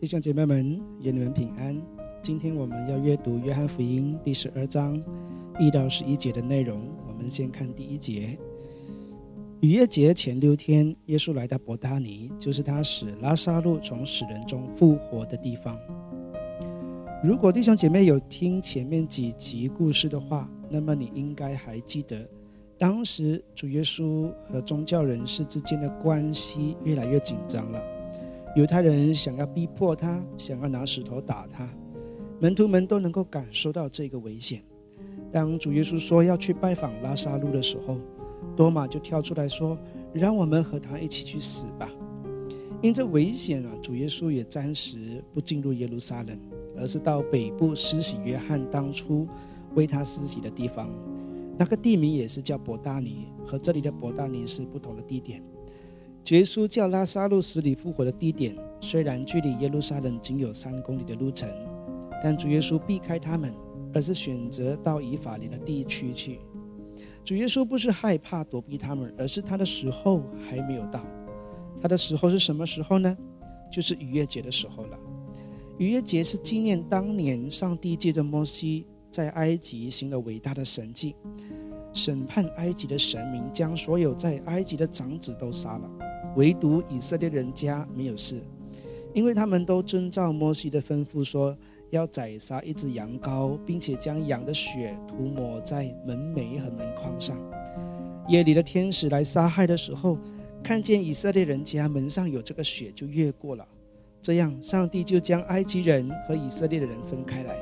弟兄姐妹们，愿你们平安。今天我们要阅读约翰福音第十二章一到十一节的内容。我们先看第一节：逾越节前六天，耶稣来到伯大尼，就是他使拉萨路从死人中复活的地方。如果弟兄姐妹有听前面几集故事的话，那么你应该还记得，当时主耶稣和宗教人士之间的关系越来越紧张了。犹太人想要逼迫他，想要拿石头打他，门徒们都能够感受到这个危险。当主耶稣说要去拜访拉萨路的时候，多马就跳出来说：“让我们和他一起去死吧。”因这危险啊，主耶稣也暂时不进入耶路撒冷，而是到北部施洗约翰当初为他施洗的地方。那个地名也是叫伯大尼，和这里的伯大尼是不同的地点。耶稣叫拉萨路死里复活的地点，虽然距离耶路撒冷仅有三公里的路程，但主耶稣避开他们，而是选择到以法莲的地区去。主耶稣不是害怕躲避他们，而是他的时候还没有到。他的时候是什么时候呢？就是逾越节的时候了。逾越节是纪念当年上帝借着摩西在埃及行了伟大的神迹，审判埃及的神明，将所有在埃及的长子都杀了。唯独以色列人家没有事，因为他们都遵照摩西的吩咐，说要宰杀一只羊羔，并且将羊的血涂抹在门楣和门框上。夜里的天使来杀害的时候，看见以色列人家门上有这个血，就越过了。这样，上帝就将埃及人和以色列的人分开来。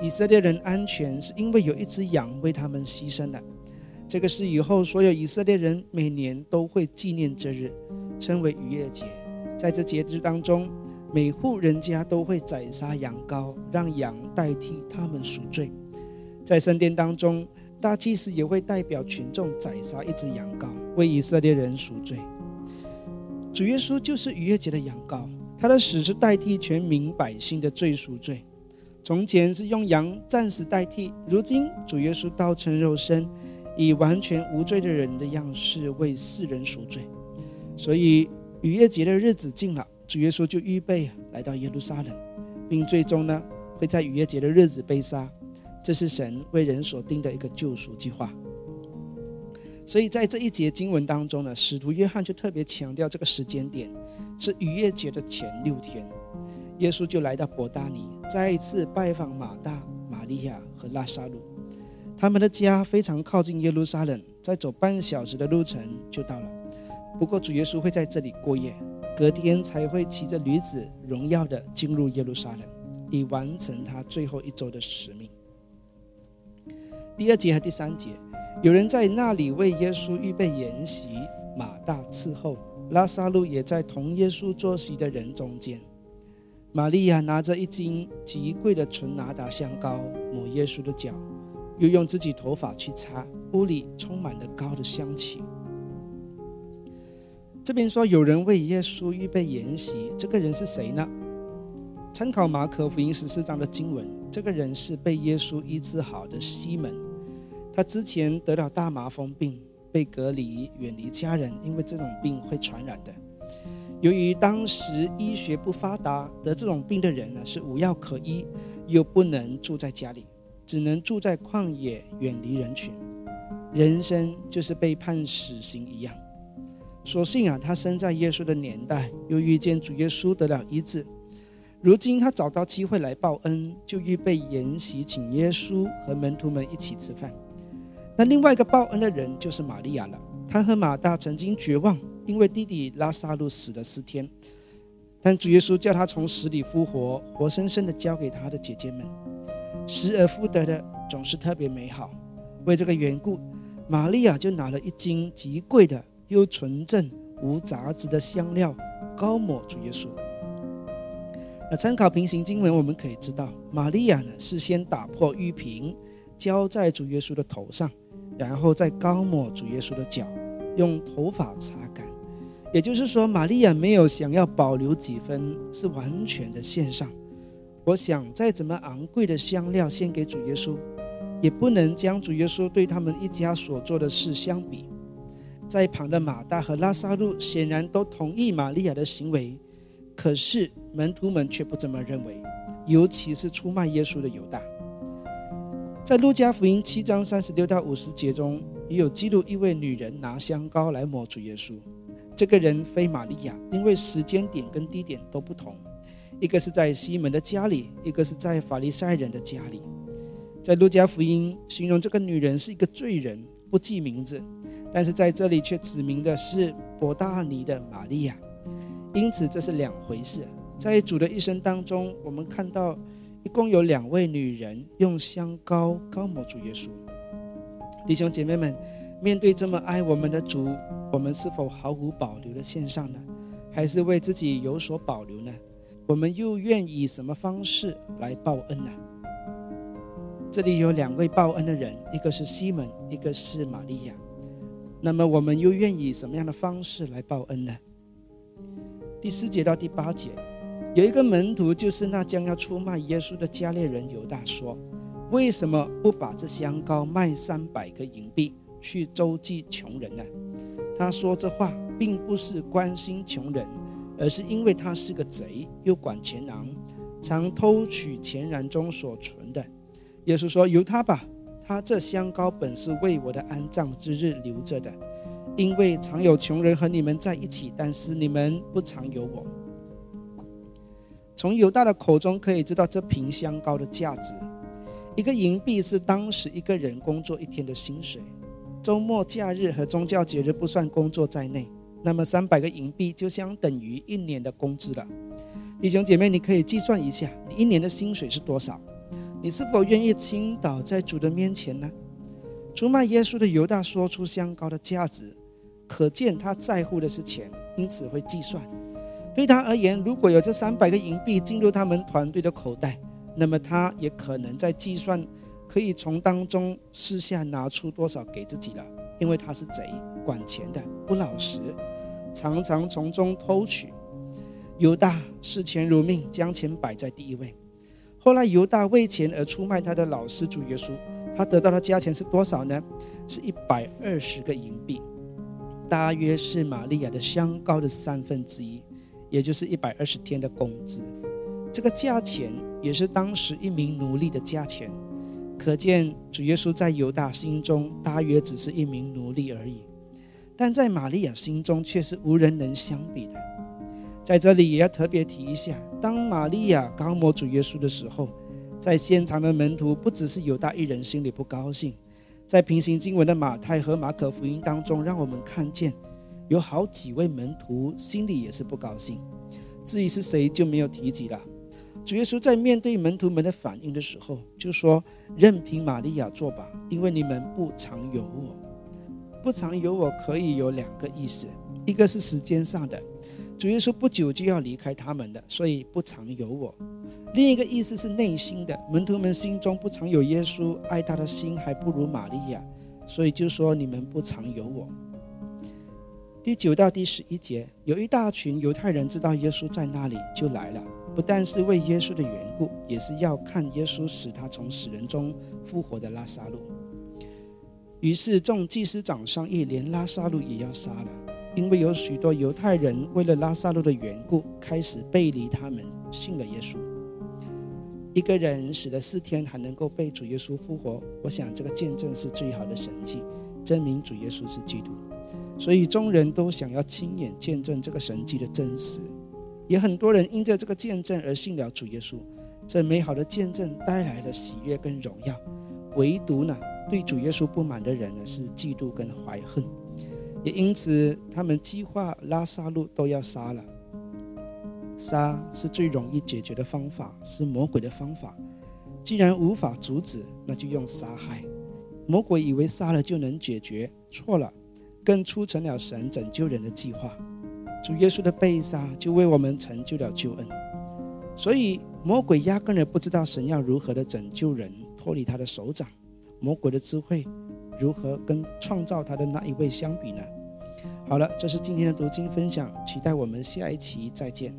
以色列人安全，是因为有一只羊为他们牺牲了。这个是以后所有以色列人每年都会纪念这日。称为逾越节，在这节日当中，每户人家都会宰杀羊羔，让羊代替他们赎罪。在圣殿当中，大祭司也会代表群众宰杀一只羊羔，为以色列人赎罪。主耶稣就是逾越节的羊羔，他的死是代替全民百姓的罪赎罪。从前是用羊暂时代替，如今主耶稣道成肉身，以完全无罪的人的样式为世人赎罪。所以逾越节的日子近了，主耶稣就预备来到耶路撒冷，并最终呢会在逾越节的日子被杀。这是神为人所定的一个救赎计划。所以在这一节经文当中呢，使徒约翰就特别强调这个时间点是逾越节的前六天，耶稣就来到伯大尼，再一次拜访马大、玛利亚和拉萨路。他们的家非常靠近耶路撒冷，再走半小时的路程就到了。不过，主耶稣会在这里过夜，隔天才会骑着驴子荣耀的进入耶路撒冷，以完成他最后一周的使命。第二节和第三节，有人在那里为耶稣预备筵席，马大伺候，拉萨路也在同耶稣坐席的人中间。玛利亚拿着一斤极贵的纯拿达香膏抹耶稣的脚，又用自己头发去擦，屋里充满了膏的香气。这边说有人为耶稣预备筵席，这个人是谁呢？参考马可福音十四章的经文，这个人是被耶稣医治好的西门。他之前得了大麻风病，被隔离，远离家人，因为这种病会传染的。由于当时医学不发达，得这种病的人呢是无药可医，又不能住在家里，只能住在旷野，远离人群，人生就是被判死刑一样。所幸啊，他生在耶稣的年代，又遇见主耶稣得了医治。如今他找到机会来报恩，就预备筵席请耶稣和门徒们一起吃饭。那另外一个报恩的人就是玛利亚了。他和马大曾经绝望，因为弟弟拉萨路死了四天，但主耶稣叫他从死里复活，活生生的交给他的姐姐们。失而复得的总是特别美好。为这个缘故，玛利亚就拿了一斤极贵的。又纯正无杂质的香料高抹主耶稣。那参考平行经文，我们可以知道，玛利亚呢是先打破玉瓶，浇在主耶稣的头上，然后再高抹主耶稣的脚，用头发擦干。也就是说，玛利亚没有想要保留几分，是完全的献上。我想，再怎么昂贵的香料献给主耶稣，也不能将主耶稣对他们一家所做的事相比。在旁的马大和拉萨路显然都同意玛利亚的行为，可是门徒们却不这么认为，尤其是出卖耶稣的犹大。在路加福音七章三十六到五十节中，也有记录一位女人拿香膏来抹主耶稣。这个人非玛利亚，因为时间点跟地点都不同，一个是在西门的家里，一个是在法利赛人的家里。在路加福音形容这个女人是一个罪人，不记名字，但是在这里却指明的是伯大尼的玛利亚，因此这是两回事。在主的一生当中，我们看到一共有两位女人用香膏膏抹主耶稣。弟兄姐妹们，面对这么爱我们的主，我们是否毫无保留的献上呢？还是为自己有所保留呢？我们又愿以什么方式来报恩呢？这里有两位报恩的人，一个是西门，一个是玛利亚。那么我们又愿以什么样的方式来报恩呢？第四节到第八节，有一个门徒，就是那将要出卖耶稣的加列人犹大，说：“为什么不把这香膏卖三百个银币，去周济穷人呢？”他说这话，并不是关心穷人，而是因为他是个贼，又管钱囊，常偷取钱囊中所存的。耶稣说：“由他吧，他这香膏本是为我的安葬之日留着的，因为常有穷人和你们在一起，但是你们不常有我。”从犹大的口中可以知道这瓶香膏的价值，一个银币是当时一个人工作一天的薪水，周末、假日和宗教节日不算工作在内，那么三百个银币就相等于一年的工资了。弟兄姐妹，你可以计算一下，你一年的薪水是多少？你是否愿意倾倒在主的面前呢？出卖耶稣的犹大说出香膏的价值，可见他在乎的是钱，因此会计算。对他而言，如果有这三百个银币进入他们团队的口袋，那么他也可能在计算可以从当中私下拿出多少给自己了，因为他是贼，管钱的，不老实，常常从中偷取。犹大视钱如命，将钱摆在第一位。后来犹大为钱而出卖他的老师主耶稣，他得到的价钱是多少呢？是一百二十个银币，大约是玛利亚的香膏的三分之一，也就是一百二十天的工资。这个价钱也是当时一名奴隶的价钱，可见主耶稣在犹大心中大约只是一名奴隶而已，但在玛利亚心中却是无人能相比的。在这里也要特别提一下，当玛利亚高抹主耶稣的时候，在现场的门徒不只是犹大一人心里不高兴，在平行经文的马太和马可福音当中，让我们看见有好几位门徒心里也是不高兴。至于是谁就没有提及了。主耶稣在面对门徒们的反应的时候，就说：“任凭玛利亚做吧，因为你们不常有我。不常有我可以有两个意思，一个是时间上的。”主耶稣不久就要离开他们的，所以不常有我。另一个意思是内心的，门徒们心中不常有耶稣，爱他的心还不如玛利亚，所以就说你们不常有我。第九到第十一节，有一大群犹太人知道耶稣在那里，就来了，不但是为耶稣的缘故，也是要看耶稣使他从死人中复活的拉萨路。于是众祭司长商议，连拉萨路也要杀了。因为有许多犹太人为了拉萨路的缘故，开始背离他们，信了耶稣。一个人死了四天还能够被主耶稣复活，我想这个见证是最好的神迹，证明主耶稣是基督。所以众人都想要亲眼见证这个神迹的真实，也很多人因着这个见证而信了主耶稣。这美好的见证带来了喜悦跟荣耀，唯独呢，对主耶稣不满的人呢，是嫉妒跟怀恨。也因此，他们计划拉萨路都要杀了。杀是最容易解决的方法，是魔鬼的方法。既然无法阻止，那就用杀害。魔鬼以为杀了就能解决，错了，更促成了神拯救人的计划。主耶稣的被杀就为我们成就了救恩。所以，魔鬼压根儿不知道神要如何的拯救人，脱离他的手掌。魔鬼的智慧。如何跟创造他的那一位相比呢？好了，这是今天的读经分享，期待我们下一期再见。